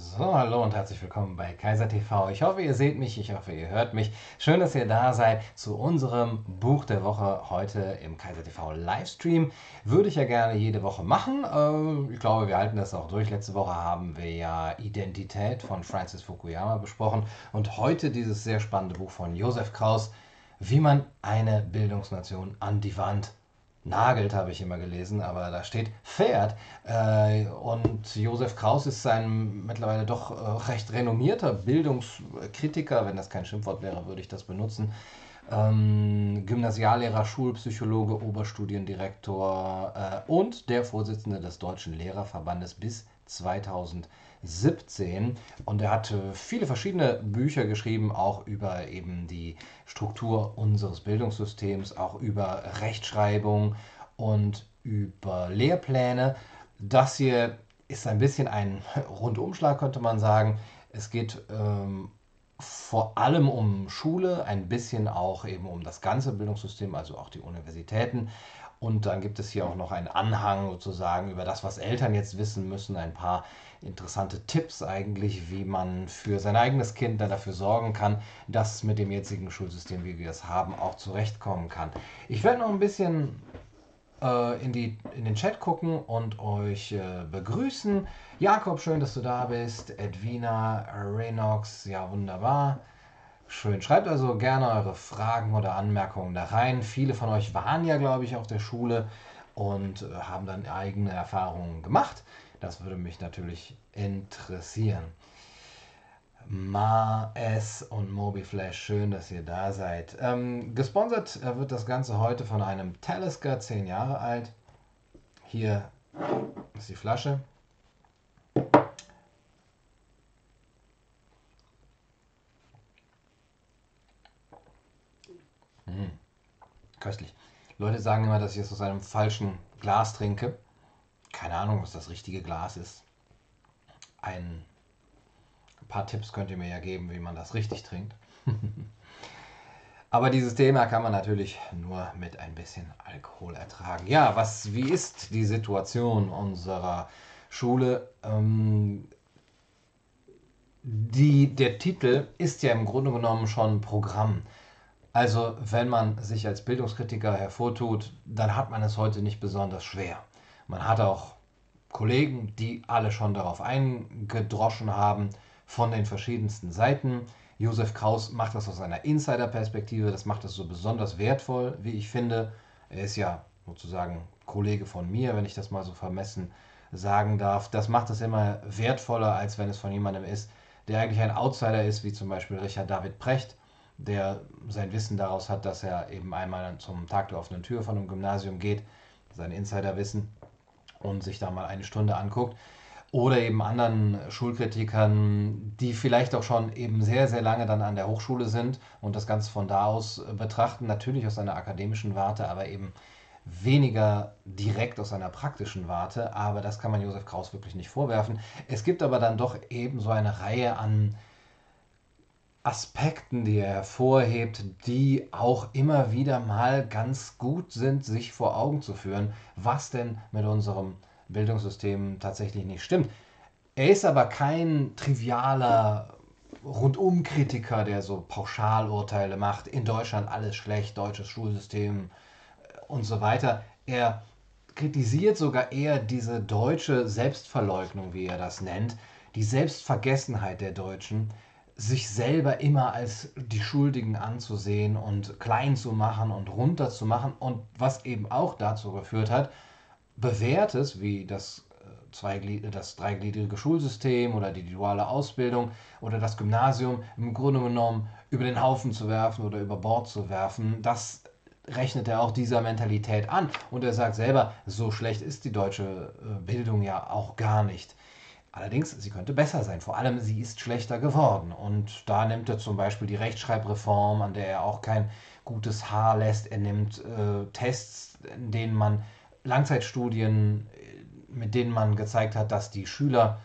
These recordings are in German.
So, hallo und herzlich willkommen bei Kaiser TV. Ich hoffe, ihr seht mich, ich hoffe, ihr hört mich. Schön, dass ihr da seid zu unserem Buch der Woche heute im Kaiser TV Livestream. Würde ich ja gerne jede Woche machen. Äh, ich glaube, wir halten das auch durch. Letzte Woche haben wir ja Identität von Francis Fukuyama besprochen und heute dieses sehr spannende Buch von Josef Kraus, wie man eine Bildungsnation an die Wand nagelt, habe ich immer gelesen, aber da steht Pferd. Äh, und Josef Kraus ist ein mittlerweile doch äh, recht renommierter Bildungskritiker, wenn das kein Schimpfwort wäre, würde ich das benutzen. Ähm, Gymnasiallehrer, Schulpsychologe, Oberstudiendirektor äh, und der Vorsitzende des Deutschen Lehrerverbandes bis 2017. Und er hat viele verschiedene Bücher geschrieben, auch über eben die Struktur unseres Bildungssystems, auch über Rechtschreibung und über Lehrpläne. Das hier ist ein bisschen ein Rundumschlag, könnte man sagen. Es geht ähm, vor allem um Schule, ein bisschen auch eben um das ganze Bildungssystem, also auch die Universitäten. Und dann gibt es hier auch noch einen Anhang sozusagen über das, was Eltern jetzt wissen müssen, ein paar interessante Tipps eigentlich, wie man für sein eigenes Kind dann dafür sorgen kann, dass mit dem jetzigen Schulsystem, wie wir es haben, auch zurechtkommen kann. Ich werde noch ein bisschen äh, in, die, in den Chat gucken und euch äh, begrüßen. Jakob, schön, dass du da bist. Edwina, Renox, ja wunderbar. Schön. Schreibt also gerne eure Fragen oder Anmerkungen da rein. Viele von euch waren ja, glaube ich, auf der Schule und äh, haben dann eigene Erfahrungen gemacht. Das würde mich natürlich interessieren. Ma S und Mobiflash, schön, dass ihr da seid. Ähm, gesponsert äh, wird das Ganze heute von einem Talisker, 10 Jahre alt. Hier ist die Flasche. Mm, köstlich. Leute sagen immer, dass ich es aus einem falschen Glas trinke. Keine Ahnung, was das richtige Glas ist. Ein paar Tipps könnt ihr mir ja geben, wie man das richtig trinkt. Aber dieses Thema kann man natürlich nur mit ein bisschen Alkohol ertragen. Ja, was, wie ist die Situation unserer Schule? Ähm, die, der Titel ist ja im Grunde genommen schon Programm. Also wenn man sich als Bildungskritiker hervortut, dann hat man es heute nicht besonders schwer. Man hat auch Kollegen, die alle schon darauf eingedroschen haben, von den verschiedensten Seiten. Josef Kraus macht das aus einer Insider-Perspektive, das macht es so besonders wertvoll, wie ich finde. Er ist ja sozusagen Kollege von mir, wenn ich das mal so vermessen sagen darf. Das macht es immer wertvoller, als wenn es von jemandem ist, der eigentlich ein Outsider ist, wie zum Beispiel Richard David Precht, der sein Wissen daraus hat, dass er eben einmal zum Tag der offenen Tür von einem Gymnasium geht, sein Insiderwissen und sich da mal eine Stunde anguckt. Oder eben anderen Schulkritikern, die vielleicht auch schon eben sehr, sehr lange dann an der Hochschule sind und das Ganze von da aus betrachten, natürlich aus einer akademischen Warte, aber eben weniger direkt aus einer praktischen Warte. Aber das kann man Josef Kraus wirklich nicht vorwerfen. Es gibt aber dann doch eben so eine Reihe an Aspekten, die er hervorhebt, die auch immer wieder mal ganz gut sind, sich vor Augen zu führen, was denn mit unserem Bildungssystem tatsächlich nicht stimmt. Er ist aber kein trivialer Rundum-Kritiker, der so Pauschalurteile macht, in Deutschland alles schlecht, deutsches Schulsystem äh, und so weiter. Er kritisiert sogar eher diese deutsche Selbstverleugnung, wie er das nennt, die Selbstvergessenheit der Deutschen, sich selber immer als die Schuldigen anzusehen und klein zu machen und runter zu machen und was eben auch dazu geführt hat, bewährtes wie das, äh, das dreigliedrige Schulsystem oder die duale Ausbildung oder das Gymnasium im Grunde genommen über den Haufen zu werfen oder über Bord zu werfen, das rechnet er auch dieser Mentalität an. Und er sagt selber, so schlecht ist die deutsche äh, Bildung ja auch gar nicht. Allerdings, sie könnte besser sein. Vor allem, sie ist schlechter geworden. Und da nimmt er zum Beispiel die Rechtschreibreform, an der er auch kein gutes Haar lässt. Er nimmt äh, Tests, in denen man Langzeitstudien, mit denen man gezeigt hat, dass die Schüler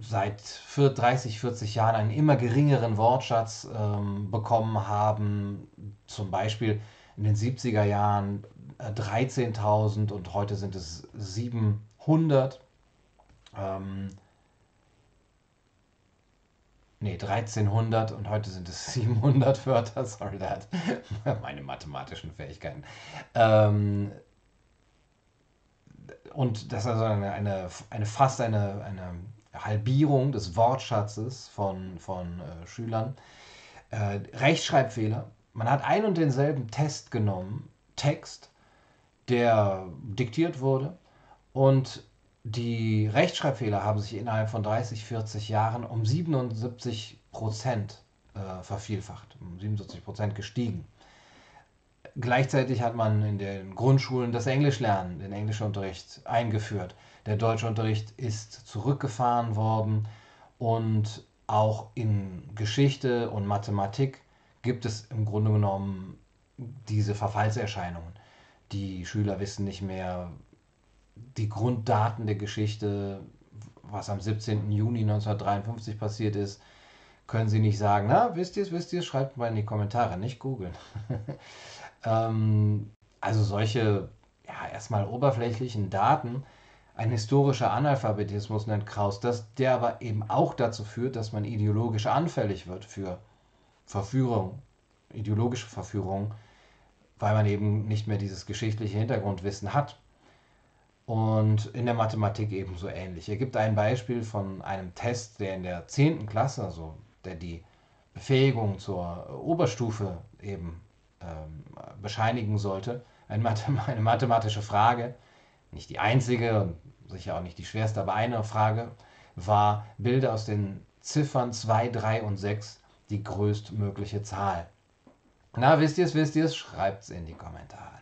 seit 30, 40 Jahren einen immer geringeren Wortschatz ähm, bekommen haben. Zum Beispiel in den 70er Jahren 13.000 und heute sind es 700. Ähm, nee, 1300 und heute sind es 700 Wörter, sorry that, meine mathematischen Fähigkeiten. Ähm, und das ist also eine, eine, eine fast eine, eine Halbierung des Wortschatzes von, von äh, Schülern. Äh, Rechtschreibfehler. Man hat ein und denselben Test genommen, Text, der diktiert wurde und die Rechtschreibfehler haben sich innerhalb von 30, 40 Jahren um 77 Prozent äh, vervielfacht, um 77 Prozent gestiegen. Gleichzeitig hat man in den Grundschulen das Englischlernen, den Englischunterricht eingeführt. Der Deutschunterricht ist zurückgefahren worden und auch in Geschichte und Mathematik gibt es im Grunde genommen diese Verfallserscheinungen. Die Schüler wissen nicht mehr, die Grunddaten der Geschichte, was am 17. Juni 1953 passiert ist, können sie nicht sagen, na, wisst ihr es, wisst ihr es, schreibt mal in die Kommentare, nicht googeln. ähm, also solche, ja, erstmal oberflächlichen Daten, ein historischer Analphabetismus nennt Kraus das, der aber eben auch dazu führt, dass man ideologisch anfällig wird für Verführung, ideologische Verführung, weil man eben nicht mehr dieses geschichtliche Hintergrundwissen hat. Und in der Mathematik ebenso ähnlich. Er gibt ein Beispiel von einem Test, der in der 10. Klasse, also der die Befähigung zur Oberstufe eben ähm, bescheinigen sollte. Eine mathematische Frage, nicht die einzige und sicher auch nicht die schwerste, aber eine Frage war, bilde aus den Ziffern 2, 3 und 6 die größtmögliche Zahl. Na, wisst ihr es, wisst ihr es? Schreibt es in die Kommentare.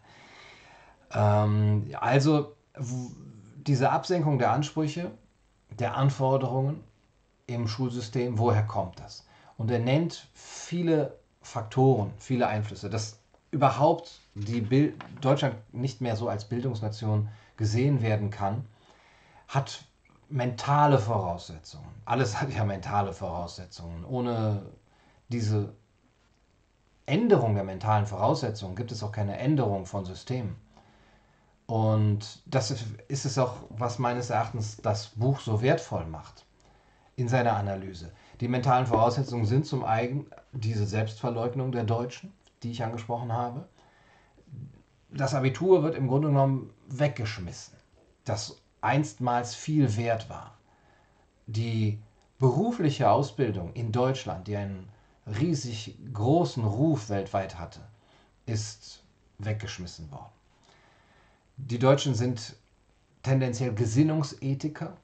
Ähm, also diese Absenkung der Ansprüche, der Anforderungen im Schulsystem, woher kommt das? Und er nennt viele Faktoren, viele Einflüsse, dass überhaupt Deutschland nicht mehr so als Bildungsnation gesehen werden kann, hat mentale Voraussetzungen. Alles hat ja mentale Voraussetzungen. Ohne diese Änderung der mentalen Voraussetzungen gibt es auch keine Änderung von Systemen. Und das ist es auch, was meines Erachtens das Buch so wertvoll macht in seiner Analyse. Die mentalen Voraussetzungen sind zum einen diese Selbstverleugnung der Deutschen, die ich angesprochen habe. Das Abitur wird im Grunde genommen weggeschmissen, das einstmals viel wert war. Die berufliche Ausbildung in Deutschland, die einen riesig großen Ruf weltweit hatte, ist weggeschmissen worden. Die Deutschen sind tendenziell Gesinnungsethiker.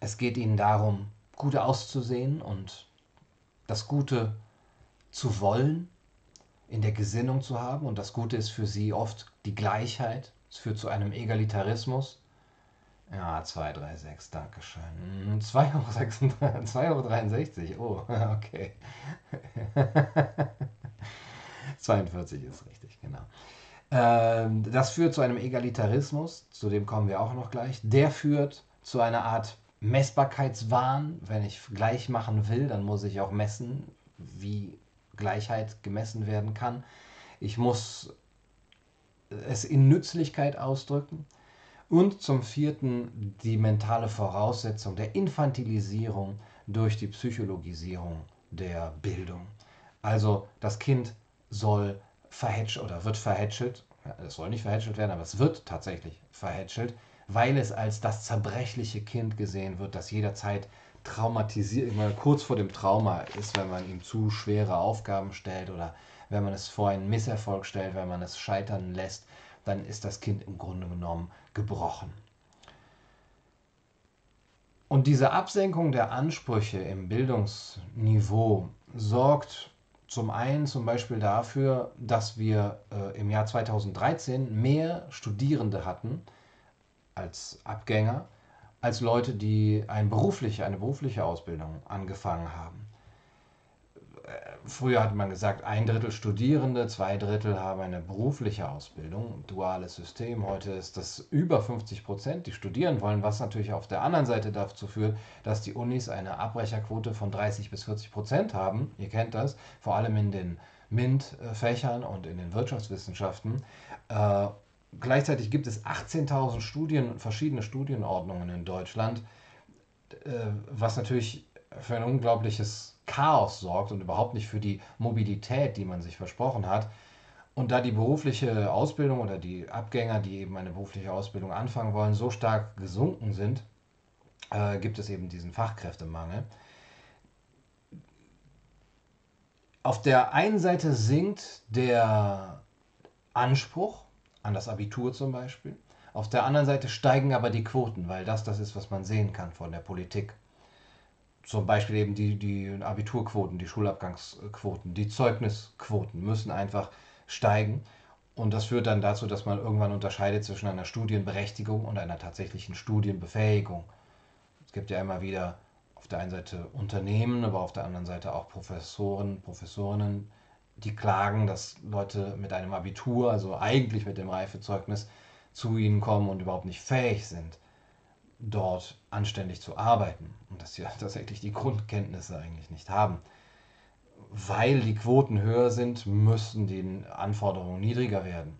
Es geht ihnen darum, gut auszusehen und das Gute zu wollen, in der Gesinnung zu haben. Und das Gute ist für sie oft die Gleichheit. Es führt zu einem Egalitarismus. Ja, 236, Dankeschön. 2,63 Euro. Oh, okay. 42 ist richtig, genau. Ähm, das führt zu einem Egalitarismus, zu dem kommen wir auch noch gleich. Der führt zu einer Art Messbarkeitswahn. Wenn ich gleich machen will, dann muss ich auch messen, wie Gleichheit gemessen werden kann. Ich muss es in Nützlichkeit ausdrücken. Und zum vierten die mentale Voraussetzung der Infantilisierung durch die Psychologisierung der Bildung. Also das Kind soll verhätschelt oder wird verhätschelt. Es soll nicht verhätschelt werden, aber es wird tatsächlich verhätschelt, weil es als das zerbrechliche Kind gesehen wird, das jederzeit traumatisiert, kurz vor dem Trauma ist, wenn man ihm zu schwere Aufgaben stellt oder wenn man es vor einen Misserfolg stellt, wenn man es scheitern lässt, dann ist das Kind im Grunde genommen gebrochen. Und diese Absenkung der Ansprüche im Bildungsniveau sorgt zum einen zum Beispiel dafür, dass wir äh, im Jahr 2013 mehr Studierende hatten als Abgänger, als Leute, die ein berufliche, eine berufliche Ausbildung angefangen haben früher hat man gesagt, ein Drittel Studierende, zwei Drittel haben eine berufliche Ausbildung, duales System. Heute ist das über 50 Prozent, die studieren wollen, was natürlich auf der anderen Seite dazu führt, dass die Unis eine Abbrecherquote von 30 bis 40 Prozent haben. Ihr kennt das, vor allem in den MINT-Fächern und in den Wirtschaftswissenschaften. Äh, gleichzeitig gibt es 18.000 Studien, verschiedene Studienordnungen in Deutschland, äh, was natürlich für ein unglaubliches Chaos sorgt und überhaupt nicht für die Mobilität, die man sich versprochen hat. Und da die berufliche Ausbildung oder die Abgänger, die eben eine berufliche Ausbildung anfangen wollen, so stark gesunken sind, äh, gibt es eben diesen Fachkräftemangel. Auf der einen Seite sinkt der Anspruch an das Abitur zum Beispiel. Auf der anderen Seite steigen aber die Quoten, weil das das ist, was man sehen kann von der Politik. Zum Beispiel eben die, die Abiturquoten, die Schulabgangsquoten, die Zeugnisquoten müssen einfach steigen. Und das führt dann dazu, dass man irgendwann unterscheidet zwischen einer Studienberechtigung und einer tatsächlichen Studienbefähigung. Es gibt ja immer wieder auf der einen Seite Unternehmen, aber auf der anderen Seite auch Professoren, Professorinnen, die klagen, dass Leute mit einem Abitur, also eigentlich mit dem Reifezeugnis, zu ihnen kommen und überhaupt nicht fähig sind, dort anständig zu arbeiten und dass sie tatsächlich die Grundkenntnisse eigentlich nicht haben. Weil die Quoten höher sind, müssen die Anforderungen niedriger werden.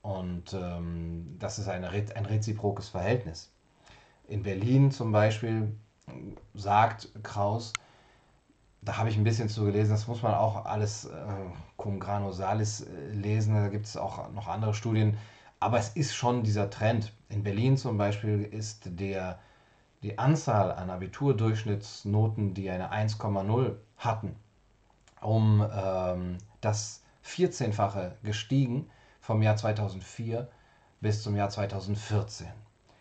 Und ähm, das ist eine, ein reziprokes Verhältnis. In Berlin zum Beispiel sagt Kraus, da habe ich ein bisschen zu gelesen, das muss man auch alles äh, cum grano salis äh, lesen, da gibt es auch noch andere Studien, aber es ist schon dieser Trend. In Berlin zum Beispiel ist der, die Anzahl an Abiturdurchschnittsnoten, die eine 1,0 hatten, um ähm, das 14-fache gestiegen vom Jahr 2004 bis zum Jahr 2014.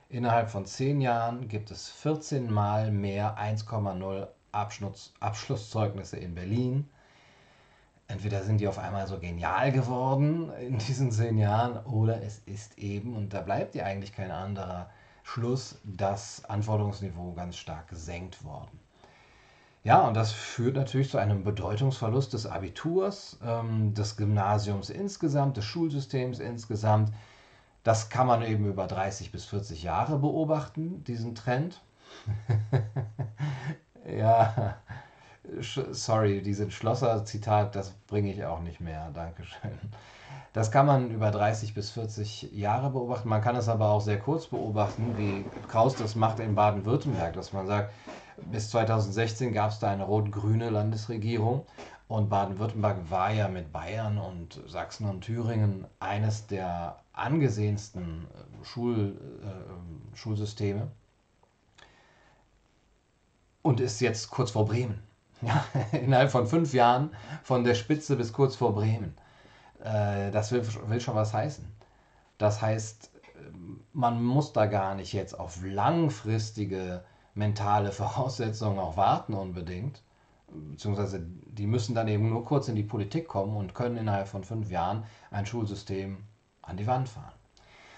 Innerhalb von zehn Jahren gibt es 14 Mal mehr 1,0 Abschluss, Abschlusszeugnisse in Berlin. Entweder sind die auf einmal so genial geworden in diesen zehn Jahren oder es ist eben, und da bleibt ja eigentlich kein anderer Schluss, das Anforderungsniveau ganz stark gesenkt worden. Ja, und das führt natürlich zu einem Bedeutungsverlust des Abiturs, ähm, des Gymnasiums insgesamt, des Schulsystems insgesamt. Das kann man eben über 30 bis 40 Jahre beobachten, diesen Trend. ja, sorry, diesen Schlosser-Zitat, das bringe ich auch nicht mehr. Dankeschön. Das kann man über 30 bis 40 Jahre beobachten. Man kann es aber auch sehr kurz beobachten, wie Kraus das macht in Baden-Württemberg, dass man sagt, bis 2016 gab es da eine rot-grüne Landesregierung und Baden-Württemberg war ja mit Bayern und Sachsen und Thüringen eines der angesehensten äh, Schul, äh, Schulsysteme und ist jetzt kurz vor Bremen. Ja, innerhalb von fünf Jahren von der Spitze bis kurz vor Bremen. Äh, das will, will schon was heißen. Das heißt, man muss da gar nicht jetzt auf langfristige mentale Voraussetzungen auch warten unbedingt, beziehungsweise die müssen dann eben nur kurz in die Politik kommen und können innerhalb von fünf Jahren ein Schulsystem an die Wand fahren.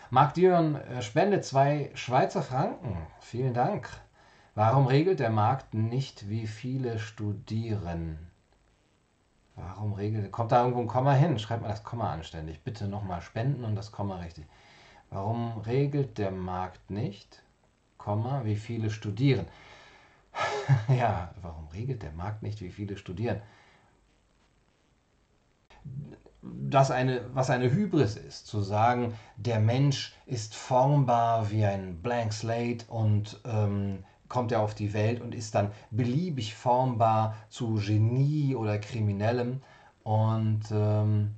Marc Dion äh, spendet zwei Schweizer Franken. Vielen Dank. Warum regelt der Markt nicht, wie viele studieren? Warum regelt. Kommt da irgendwo ein Komma hin? Schreibt mal das Komma anständig. Bitte nochmal spenden und das Komma richtig. Warum regelt der Markt nicht, Komma, wie viele studieren? ja, warum regelt der Markt nicht, wie viele studieren? Das eine, was eine Hybris ist, zu sagen, der Mensch ist formbar wie ein Blank Slate und ähm, kommt er auf die Welt und ist dann beliebig formbar zu Genie oder Kriminellem. Und ähm,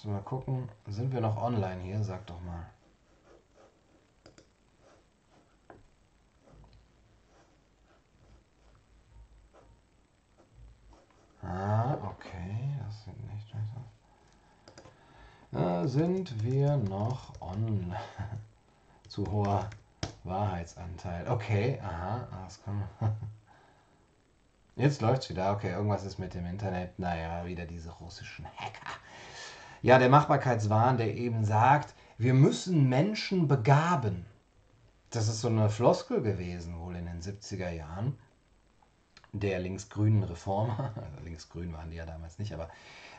Müssen wir mal gucken. Sind wir noch online hier? Sag doch mal. Ah, okay. Das sind Da sind wir noch on. Zu hoher Wahrheitsanteil. Okay, aha, das kann man. Jetzt läuft's wieder. Okay, irgendwas ist mit dem Internet. Naja, wieder diese russischen Hacker. Ja, der Machbarkeitswahn, der eben sagt, wir müssen Menschen begaben. Das ist so eine Floskel gewesen, wohl in den 70er Jahren, der linksgrünen Reformer, also linksgrün waren die ja damals nicht, aber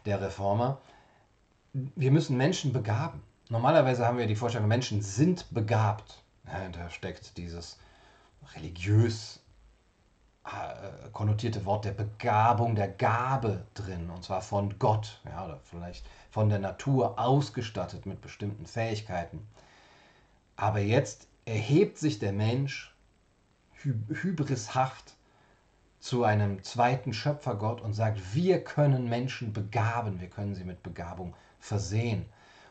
der Reformer, wir müssen Menschen begaben. Normalerweise haben wir die Vorstellung, Menschen sind begabt. Ja, da steckt dieses religiös äh, konnotierte Wort der Begabung, der Gabe drin, und zwar von Gott, ja, oder vielleicht von der Natur ausgestattet mit bestimmten Fähigkeiten. Aber jetzt erhebt sich der Mensch hybrishaft zu einem zweiten Schöpfergott und sagt, wir können Menschen begaben, wir können sie mit Begabung versehen.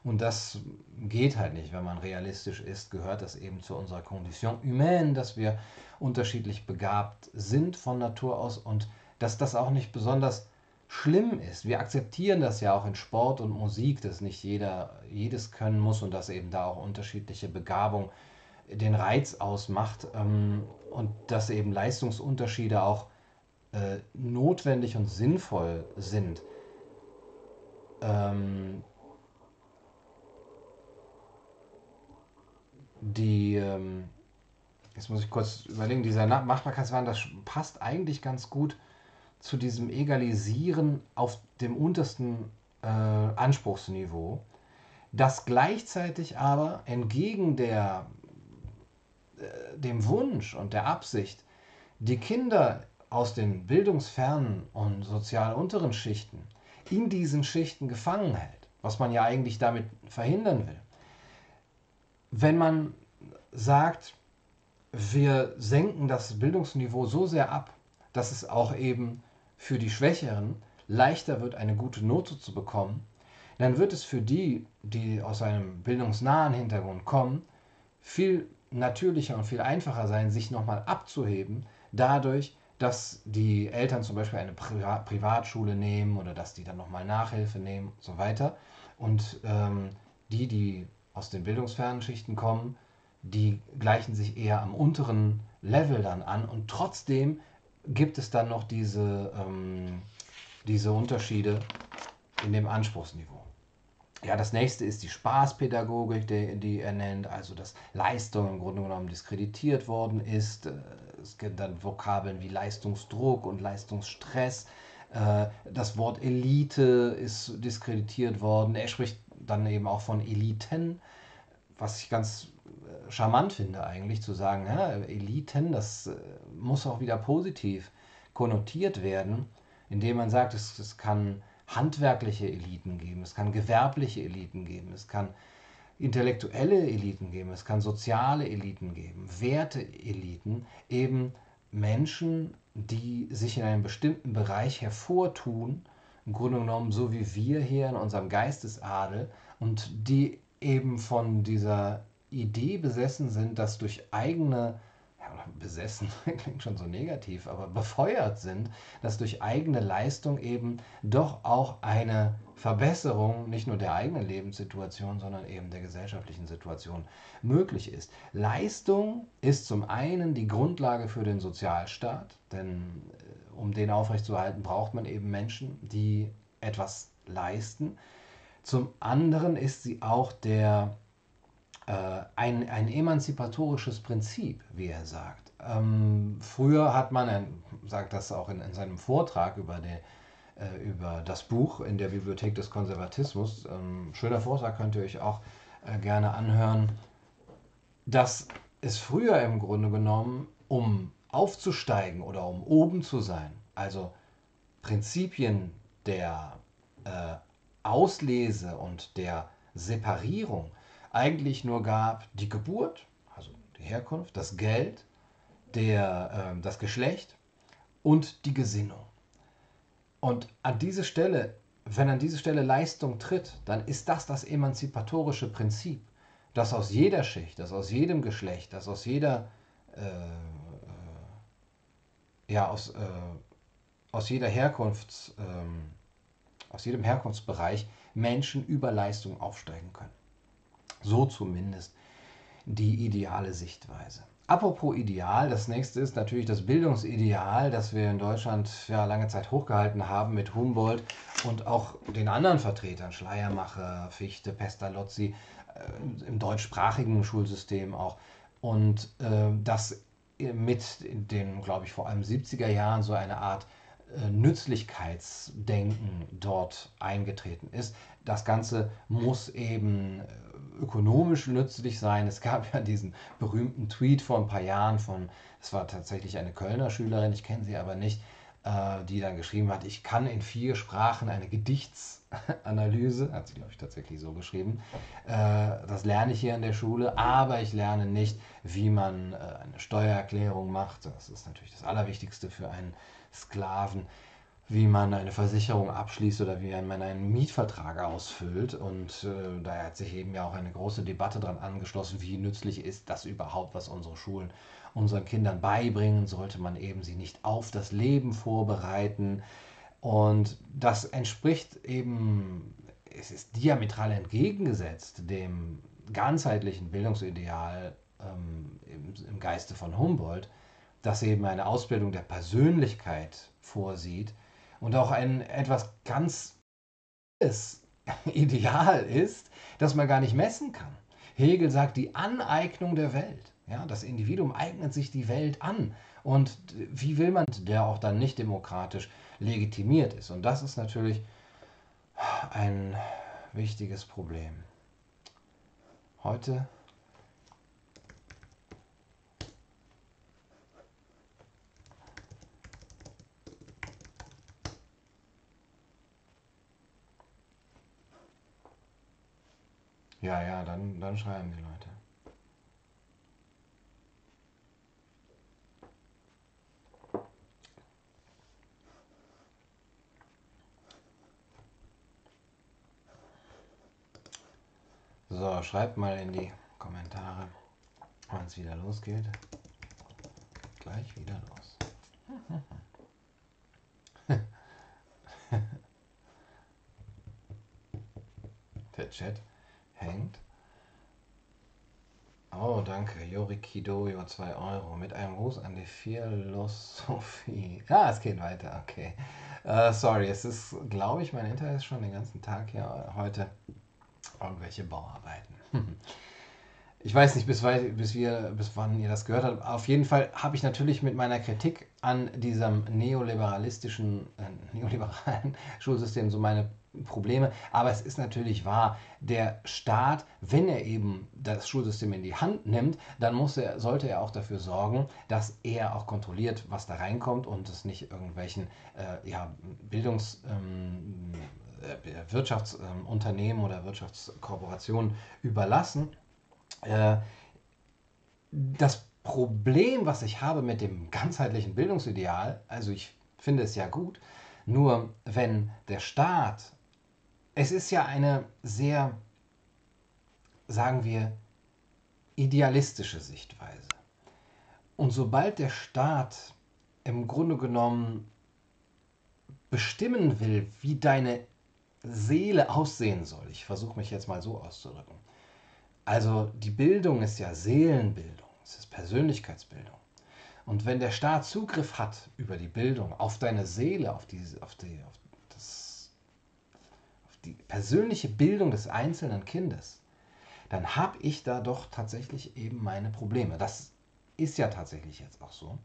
Und das geht halt nicht, wenn man realistisch ist, gehört das eben zu unserer Condition humaine, dass wir unterschiedlich begabt sind von Natur aus und dass das auch nicht besonders schlimm ist. Wir akzeptieren das ja auch in Sport und Musik, dass nicht jeder jedes können muss und dass eben da auch unterschiedliche Begabung den Reiz ausmacht ähm, und dass eben Leistungsunterschiede auch äh, notwendig und sinnvoll sind. Ähm, die, ähm, jetzt muss ich kurz überlegen, dieser Machbarkeitswahn, das passt eigentlich ganz gut zu diesem Egalisieren auf dem untersten äh, Anspruchsniveau, das gleichzeitig aber entgegen der, äh, dem Wunsch und der Absicht, die Kinder aus den bildungsfernen und sozial unteren Schichten in diesen Schichten gefangen hält, was man ja eigentlich damit verhindern will. Wenn man sagt, wir senken das Bildungsniveau so sehr ab, dass es auch eben für die Schwächeren leichter wird, eine gute Note zu bekommen, dann wird es für die, die aus einem bildungsnahen Hintergrund kommen, viel natürlicher und viel einfacher sein, sich nochmal abzuheben, dadurch, dass die Eltern zum Beispiel eine Pri Privatschule nehmen oder dass die dann nochmal Nachhilfe nehmen und so weiter. Und ähm, die, die aus den bildungsfernen Schichten kommen, die gleichen sich eher am unteren Level dann an und trotzdem gibt es dann noch diese, ähm, diese Unterschiede in dem Anspruchsniveau. Ja, das nächste ist die Spaßpädagogik, die, die er nennt, also dass Leistung im Grunde genommen diskreditiert worden ist. Äh, es gibt dann Vokabeln wie Leistungsdruck und Leistungsstress. Äh, das Wort Elite ist diskreditiert worden. Er spricht dann eben auch von Eliten, was ich ganz äh, charmant finde eigentlich, zu sagen, ja, Eliten, das muss auch wieder positiv konnotiert werden, indem man sagt, es, es kann handwerkliche Eliten geben, es kann gewerbliche Eliten geben, es kann intellektuelle Eliten geben, es kann soziale Eliten geben, Werteeliten, eben Menschen, die sich in einem bestimmten Bereich hervortun im Grunde genommen so wie wir hier in unserem Geistesadel und die eben von dieser Idee besessen sind, dass durch eigene, besessen klingt schon so negativ, aber befeuert sind, dass durch eigene Leistung eben doch auch eine Verbesserung nicht nur der eigenen Lebenssituation, sondern eben der gesellschaftlichen Situation möglich ist. Leistung ist zum einen die Grundlage für den Sozialstaat, denn um den aufrechtzuerhalten, braucht man eben Menschen, die etwas leisten. Zum anderen ist sie auch der, äh, ein, ein emanzipatorisches Prinzip, wie er sagt. Ähm, früher hat man, er sagt das auch in, in seinem Vortrag über, die, äh, über das Buch in der Bibliothek des Konservatismus, ähm, schöner Vortrag könnt ihr euch auch äh, gerne anhören, dass es früher im Grunde genommen um aufzusteigen oder um oben zu sein, also Prinzipien der äh, Auslese und der Separierung eigentlich nur gab die Geburt, also die Herkunft, das Geld, der, äh, das Geschlecht und die Gesinnung. Und an diese Stelle, wenn an diese Stelle Leistung tritt, dann ist das das emanzipatorische Prinzip, das aus jeder Schicht, das aus jedem Geschlecht, das aus jeder äh, ja, aus, äh, aus jeder Herkunfts, ähm, aus jedem Herkunftsbereich Menschen über Leistung aufsteigen können. So zumindest die ideale Sichtweise. Apropos Ideal, das nächste ist natürlich das Bildungsideal, das wir in Deutschland ja lange Zeit hochgehalten haben mit Humboldt und auch den anderen Vertretern, Schleiermacher, Fichte, Pestalozzi, äh, im deutschsprachigen Schulsystem auch. Und äh, das mit den, glaube ich, vor allem 70er Jahren so eine Art äh, Nützlichkeitsdenken dort eingetreten ist. Das Ganze muss eben ökonomisch nützlich sein. Es gab ja diesen berühmten Tweet vor ein paar Jahren von, es war tatsächlich eine Kölner Schülerin, ich kenne sie aber nicht, äh, die dann geschrieben hat, ich kann in vier Sprachen eine Gedichtsanalyse, hat sie glaube ich tatsächlich so geschrieben, äh, das lerne ich hier in der Schule, aber ich lerne nicht, wie man äh, eine Steuererklärung macht. Das ist natürlich das Allerwichtigste für einen Sklaven wie man eine Versicherung abschließt oder wie man einen Mietvertrag ausfüllt. Und äh, daher hat sich eben ja auch eine große Debatte daran angeschlossen, wie nützlich ist das überhaupt, was unsere Schulen unseren Kindern beibringen. Sollte man eben sie nicht auf das Leben vorbereiten. Und das entspricht eben, es ist diametral entgegengesetzt dem ganzheitlichen Bildungsideal ähm, im, im Geiste von Humboldt, das eben eine Ausbildung der Persönlichkeit vorsieht und auch ein etwas ganz Ideal ist, das man gar nicht messen kann. Hegel sagt, die Aneignung der Welt. Ja, das Individuum eignet sich die Welt an. Und wie will man, der auch dann nicht demokratisch legitimiert ist? Und das ist natürlich ein wichtiges Problem. Heute Ja, ja, dann, dann schreiben die Leute. So, schreibt mal in die Kommentare, wann es wieder losgeht. Gleich wieder los. Der Chat Danke. Yorikidoyo, 2 Euro. Mit einem Gruß an die Philosophie. Ah, es geht weiter. Okay. Uh, sorry, es ist, glaube ich, mein Internet ist schon den ganzen Tag hier heute. Irgendwelche Bauarbeiten. Ich weiß nicht, bis, bis, wir, bis wann ihr das gehört habt. Auf jeden Fall habe ich natürlich mit meiner Kritik an diesem neoliberalistischen, äh, neoliberalen Schulsystem so meine Probleme. Aber es ist natürlich wahr, der Staat, wenn er eben das Schulsystem in die Hand nimmt, dann muss er, sollte er auch dafür sorgen, dass er auch kontrolliert, was da reinkommt und es nicht irgendwelchen äh, ja, Bildungs... Ähm, äh, Wirtschaftsunternehmen oder Wirtschaftskorporationen überlassen. Äh, das Problem, was ich habe mit dem ganzheitlichen Bildungsideal, also ich finde es ja gut, nur wenn der Staat es ist ja eine sehr, sagen wir, idealistische Sichtweise. Und sobald der Staat im Grunde genommen bestimmen will, wie deine Seele aussehen soll, ich versuche mich jetzt mal so auszudrücken. Also die Bildung ist ja Seelenbildung, es ist Persönlichkeitsbildung. Und wenn der Staat Zugriff hat über die Bildung auf deine Seele, auf, die, auf, die, auf die persönliche Bildung des einzelnen Kindes, dann habe ich da doch tatsächlich eben meine Probleme. Das ist ja tatsächlich jetzt auch so.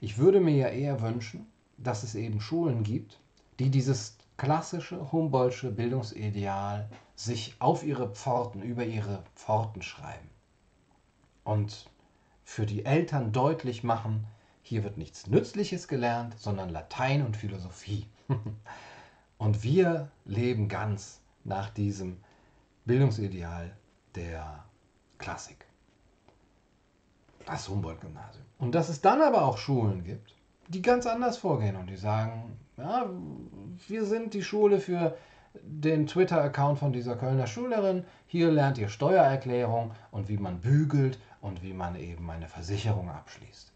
Ich würde mir ja eher wünschen, dass es eben Schulen gibt, die dieses klassische Humboldtsche Bildungsideal sich auf ihre Pforten, über ihre Pforten schreiben und für die Eltern deutlich machen, hier wird nichts Nützliches gelernt, sondern Latein und Philosophie. Und wir leben ganz nach diesem Bildungsideal der Klassik. Das Humboldt-Gymnasium. Und dass es dann aber auch Schulen gibt, die ganz anders vorgehen und die sagen, ja, wir sind die Schule für den Twitter-Account von dieser Kölner Schülerin. Hier lernt ihr Steuererklärung und wie man bügelt und wie man eben eine Versicherung abschließt.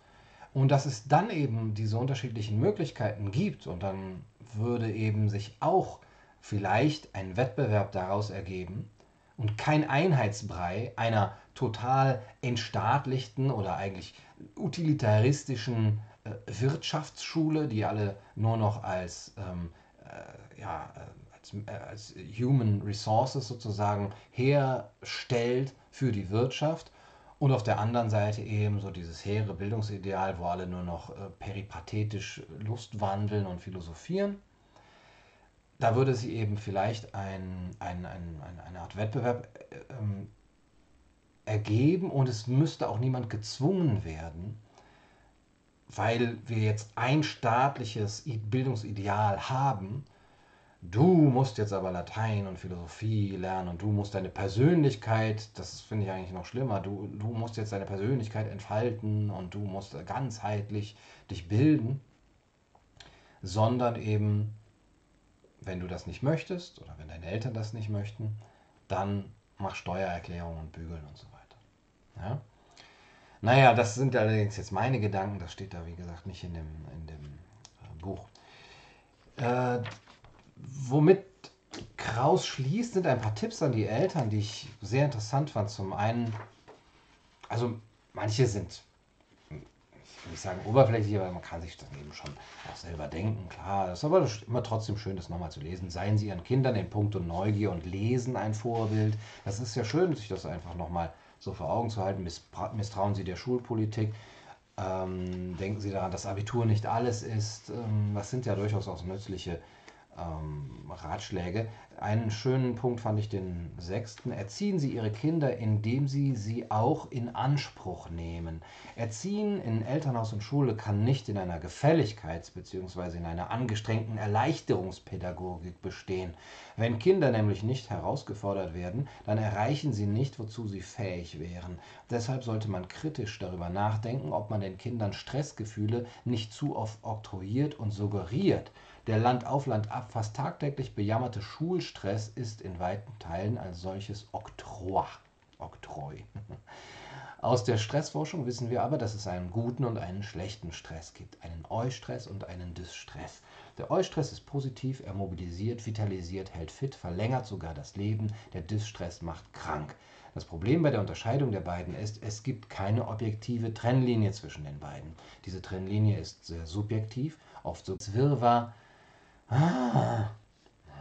Und dass es dann eben diese unterschiedlichen Möglichkeiten gibt und dann würde eben sich auch vielleicht ein Wettbewerb daraus ergeben und kein Einheitsbrei einer total entstaatlichten oder eigentlich utilitaristischen Wirtschaftsschule, die alle nur noch als, ähm, äh, ja, äh, als, äh, als Human Resources sozusagen herstellt für die Wirtschaft und auf der anderen Seite eben so dieses hehre Bildungsideal, wo alle nur noch äh, peripathetisch Lust wandeln und philosophieren. Da würde sie eben vielleicht ein, ein, ein, eine Art Wettbewerb äh, ähm, ergeben und es müsste auch niemand gezwungen werden, weil wir jetzt ein staatliches Bildungsideal haben. Du musst jetzt aber Latein und Philosophie lernen und du musst deine Persönlichkeit, das finde ich eigentlich noch schlimmer, du, du musst jetzt deine Persönlichkeit entfalten und du musst ganzheitlich dich bilden, sondern eben, wenn du das nicht möchtest oder wenn deine Eltern das nicht möchten, dann mach Steuererklärungen und bügeln und so weiter. Ja? Naja, das sind allerdings jetzt meine Gedanken, das steht da wie gesagt nicht in dem, in dem äh, Buch. Äh, womit Kraus schließt, sind ein paar Tipps an die Eltern, die ich sehr interessant fand. Zum einen, also manche sind, ich will nicht sagen oberflächlich, aber man kann sich das eben schon auch selber denken, klar. Es ist aber immer trotzdem schön, das nochmal zu lesen. Seien Sie Ihren Kindern in puncto Neugier und Lesen ein Vorbild. Das ist ja schön, sich das einfach nochmal so vor Augen zu halten. Misstrauen Sie der Schulpolitik. Ähm, denken Sie daran, dass Abitur nicht alles ist. Ähm, das sind ja durchaus auch nützliche ähm, Ratschläge. Einen schönen Punkt fand ich den sechsten. Erziehen Sie Ihre Kinder, indem Sie sie auch in Anspruch nehmen. Erziehen in Elternhaus und Schule kann nicht in einer Gefälligkeits- bzw. in einer angestrengten Erleichterungspädagogik bestehen. Wenn Kinder nämlich nicht herausgefordert werden, dann erreichen sie nicht, wozu sie fähig wären. Deshalb sollte man kritisch darüber nachdenken, ob man den Kindern Stressgefühle nicht zu oft oktroyiert und suggeriert. Der Land-auf Land-ab fast tagtäglich bejammerte Schulstress ist in weiten Teilen als solches Oktroi. Oktroi. Aus der Stressforschung wissen wir aber, dass es einen guten und einen schlechten Stress gibt, einen Eustress und einen Distress. Der Eustress ist positiv, er mobilisiert, vitalisiert, hält fit, verlängert sogar das Leben, der Distress macht krank. Das Problem bei der Unterscheidung der beiden ist, es gibt keine objektive Trennlinie zwischen den beiden. Diese Trennlinie ist sehr subjektiv, oft so Wirrwarr Ah.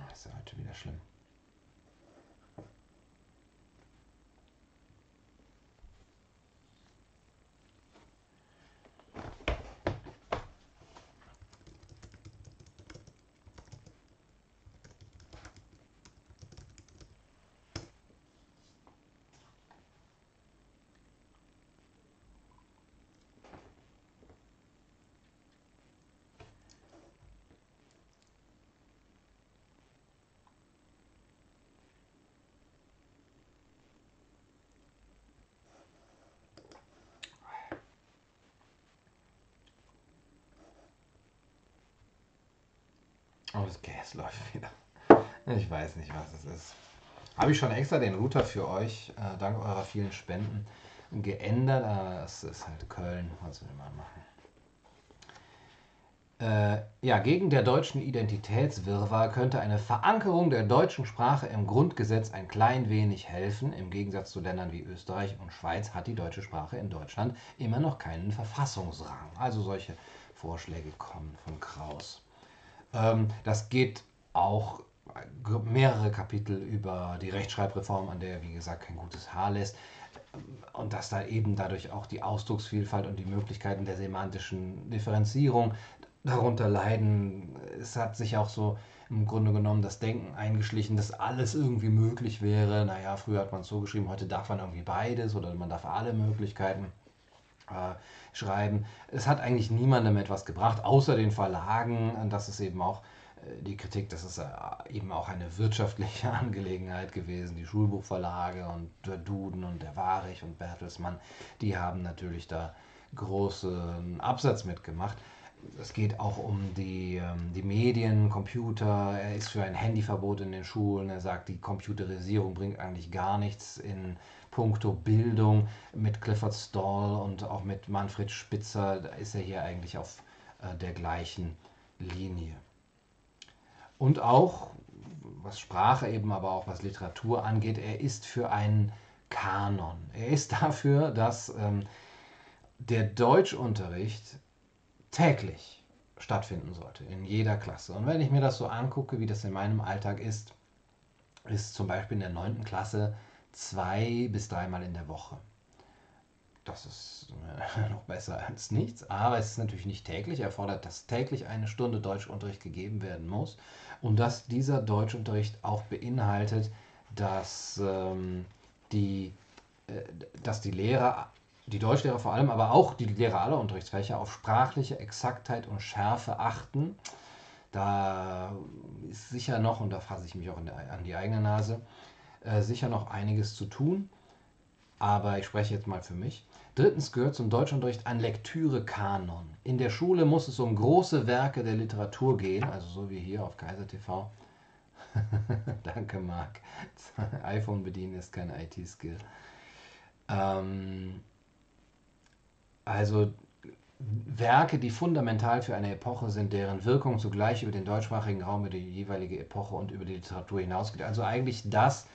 Das ist ja heute wieder schlimm. Oh, das Gas läuft wieder. Ich weiß nicht, was es ist. Habe ich schon extra den Router für euch, äh, dank eurer vielen Spenden, geändert. Aber es ist halt Köln. Was will man machen? Äh, ja, gegen der deutschen Identitätswirrwarr könnte eine Verankerung der deutschen Sprache im Grundgesetz ein klein wenig helfen. Im Gegensatz zu Ländern wie Österreich und Schweiz hat die deutsche Sprache in Deutschland immer noch keinen Verfassungsrang. Also solche Vorschläge kommen von Kraus. Ähm, das geht auch mehrere Kapitel über die Rechtschreibreform, an der, wie gesagt, kein gutes Haar lässt. Und dass da eben dadurch auch die Ausdrucksvielfalt und die Möglichkeiten der semantischen Differenzierung darunter leiden. Es hat sich auch so im Grunde genommen das Denken eingeschlichen, dass alles irgendwie möglich wäre. Naja, früher hat man es so geschrieben, heute darf man irgendwie beides oder man darf alle Möglichkeiten schreiben. Es hat eigentlich niemandem etwas gebracht, außer den Verlagen. Das ist eben auch äh, die Kritik, das ist äh, eben auch eine wirtschaftliche Angelegenheit gewesen. Die Schulbuchverlage und der Duden und der Warich und Bertelsmann, die haben natürlich da großen Absatz mitgemacht. Es geht auch um die, ähm, die Medien, Computer. Er ist für ein Handyverbot in den Schulen. Er sagt, die Computerisierung bringt eigentlich gar nichts in puncto Bildung mit Clifford Stall und auch mit Manfred Spitzer, ist er hier eigentlich auf äh, der gleichen Linie. Und auch, was Sprache eben, aber auch was Literatur angeht, er ist für einen Kanon. Er ist dafür, dass ähm, der Deutschunterricht täglich stattfinden sollte, in jeder Klasse. Und wenn ich mir das so angucke, wie das in meinem Alltag ist, ist zum Beispiel in der 9. Klasse zwei bis dreimal in der Woche. Das ist äh, noch besser als nichts, aber es ist natürlich nicht täglich. Er fordert, dass täglich eine Stunde Deutschunterricht gegeben werden muss und dass dieser Deutschunterricht auch beinhaltet, dass ähm, die dass die Lehrer, die Deutschlehrer vor allem, aber auch die Lehrer aller Unterrichtsfächer auf sprachliche Exaktheit und Schärfe achten. Da ist sicher noch, und da fasse ich mich auch der, an die eigene Nase, äh, sicher noch einiges zu tun. Aber ich spreche jetzt mal für mich. Drittens gehört zum Deutschunterricht ein Lektüre-Kanon. In der Schule muss es um große Werke der Literatur gehen, also so wie hier auf Kaiser TV. Danke, Marc. iPhone bedienen ist kein IT-Skill. Ähm, also Werke, die fundamental für eine Epoche sind, deren Wirkung zugleich über den deutschsprachigen Raum, über die jeweilige Epoche und über die Literatur hinausgeht. Also eigentlich das,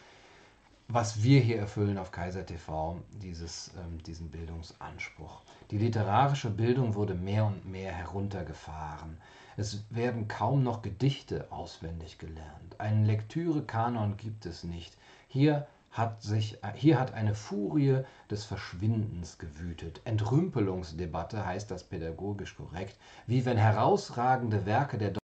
was wir hier erfüllen auf Kaiser TV, dieses, ähm, diesen Bildungsanspruch. Die literarische Bildung wurde mehr und mehr heruntergefahren. Es werden kaum noch Gedichte auswendig gelernt. Einen Lektüre-Kanon gibt es nicht. Hier hat sich, hier hat eine Furie des Verschwindens gewütet. Entrümpelungsdebatte heißt das pädagogisch korrekt, wie wenn herausragende Werke der